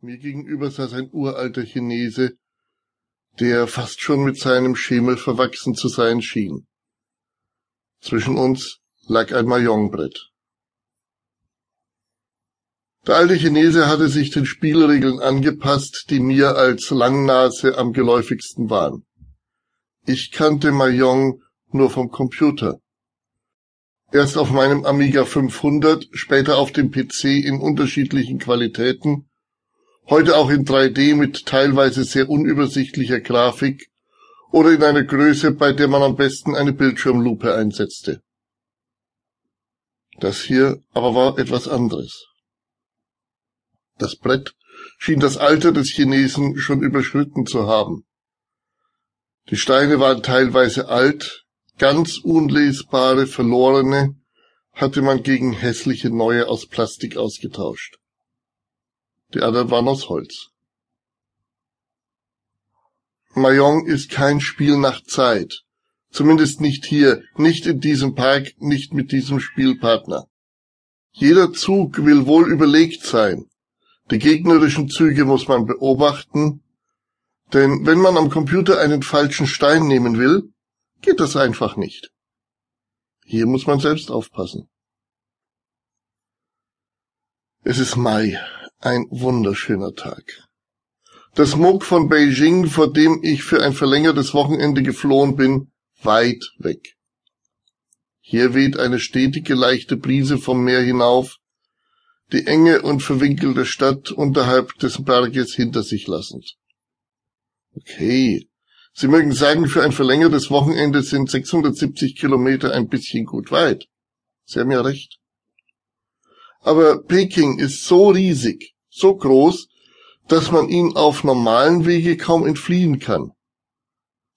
Mir gegenüber saß ein uralter Chinese, der fast schon mit seinem Schemel verwachsen zu sein schien. Zwischen uns lag ein Mahjongbrett. Der alte Chinese hatte sich den Spielregeln angepasst, die mir als Langnase am geläufigsten waren. Ich kannte Mahjong nur vom Computer. Erst auf meinem Amiga 500, später auf dem PC in unterschiedlichen Qualitäten heute auch in 3D mit teilweise sehr unübersichtlicher Grafik oder in einer Größe, bei der man am besten eine Bildschirmlupe einsetzte. Das hier aber war etwas anderes. Das Brett schien das Alter des Chinesen schon überschritten zu haben. Die Steine waren teilweise alt, ganz unlesbare, verlorene hatte man gegen hässliche neue aus Plastik ausgetauscht die anderen waren aus Holz. Mayong ist kein Spiel nach Zeit. Zumindest nicht hier, nicht in diesem Park, nicht mit diesem Spielpartner. Jeder Zug will wohl überlegt sein. Die gegnerischen Züge muss man beobachten, denn wenn man am Computer einen falschen Stein nehmen will, geht das einfach nicht. Hier muss man selbst aufpassen. Es ist Mai, ein wunderschöner Tag. Das Smog von Beijing, vor dem ich für ein verlängertes Wochenende geflohen bin, weit weg. Hier weht eine stetige leichte Brise vom Meer hinauf, die enge und verwinkelte Stadt unterhalb des Berges hinter sich lassend. Okay, Sie mögen sagen, für ein verlängertes Wochenende sind 670 Kilometer ein bisschen gut weit. Sie haben ja recht. Aber Peking ist so riesig, so groß, dass man ihn auf normalen Wege kaum entfliehen kann.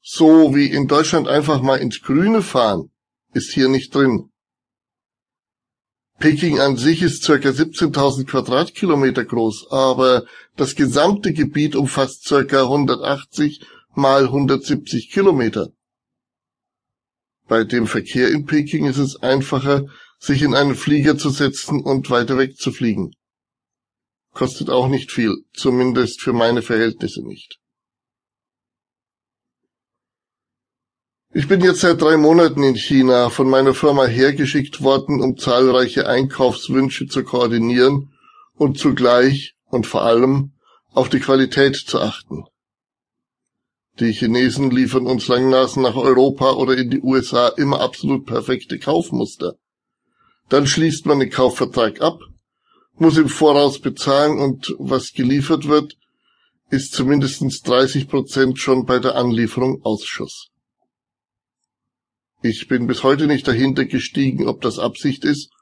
So wie in Deutschland einfach mal ins Grüne fahren, ist hier nicht drin. Peking an sich ist circa 17.000 Quadratkilometer groß, aber das gesamte Gebiet umfasst circa 180 mal 170 Kilometer. Bei dem Verkehr in Peking ist es einfacher, sich in einen Flieger zu setzen und weiter weg zu fliegen. Kostet auch nicht viel, zumindest für meine Verhältnisse nicht. Ich bin jetzt seit drei Monaten in China von meiner Firma hergeschickt worden, um zahlreiche Einkaufswünsche zu koordinieren und zugleich und vor allem auf die Qualität zu achten. Die Chinesen liefern uns Langnasen nach Europa oder in die USA immer absolut perfekte Kaufmuster. Dann schließt man den Kaufvertrag ab, muss im Voraus bezahlen und was geliefert wird, ist zumindest 30 Prozent schon bei der Anlieferung Ausschuss. Ich bin bis heute nicht dahinter gestiegen, ob das Absicht ist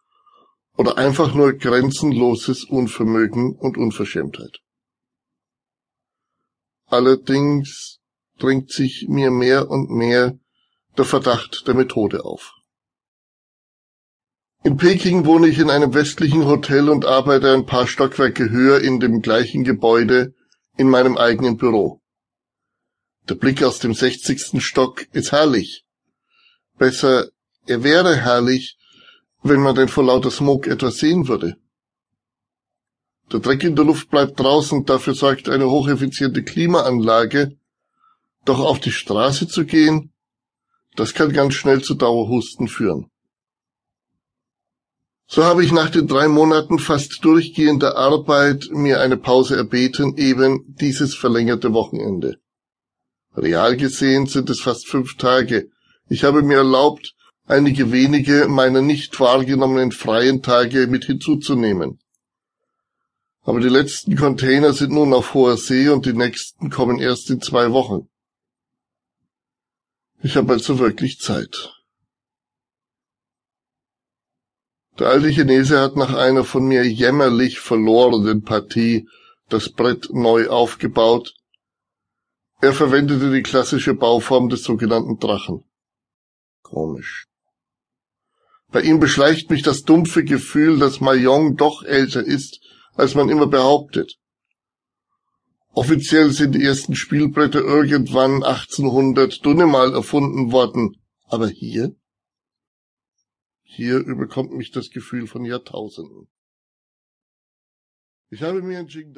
oder einfach nur grenzenloses Unvermögen und Unverschämtheit. Allerdings drängt sich mir mehr und mehr der Verdacht der Methode auf. In Peking wohne ich in einem westlichen Hotel und arbeite ein paar Stockwerke höher in dem gleichen Gebäude in meinem eigenen Büro. Der Blick aus dem 60. Stock ist herrlich. Besser, er wäre herrlich, wenn man denn vor lauter Smog etwas sehen würde. Der Dreck in der Luft bleibt draußen, dafür sorgt eine hocheffiziente Klimaanlage. Doch auf die Straße zu gehen, das kann ganz schnell zu Dauerhusten führen. So habe ich nach den drei Monaten fast durchgehender Arbeit mir eine Pause erbeten, eben dieses verlängerte Wochenende. Real gesehen sind es fast fünf Tage. Ich habe mir erlaubt, einige wenige meiner nicht wahrgenommenen freien Tage mit hinzuzunehmen. Aber die letzten Container sind nun auf hoher See und die nächsten kommen erst in zwei Wochen. Ich habe also wirklich Zeit. Der alte Chinese hat nach einer von mir jämmerlich verlorenen Partie das Brett neu aufgebaut. Er verwendete die klassische Bauform des sogenannten Drachen. Komisch. Bei ihm beschleicht mich das dumpfe Gefühl, dass Mayong doch älter ist, als man immer behauptet. Offiziell sind die ersten Spielbretter irgendwann 1800 Dunnemal erfunden worden, aber hier? Hier überkommt mich das Gefühl von Jahrtausenden. Ich habe mir in Qingdao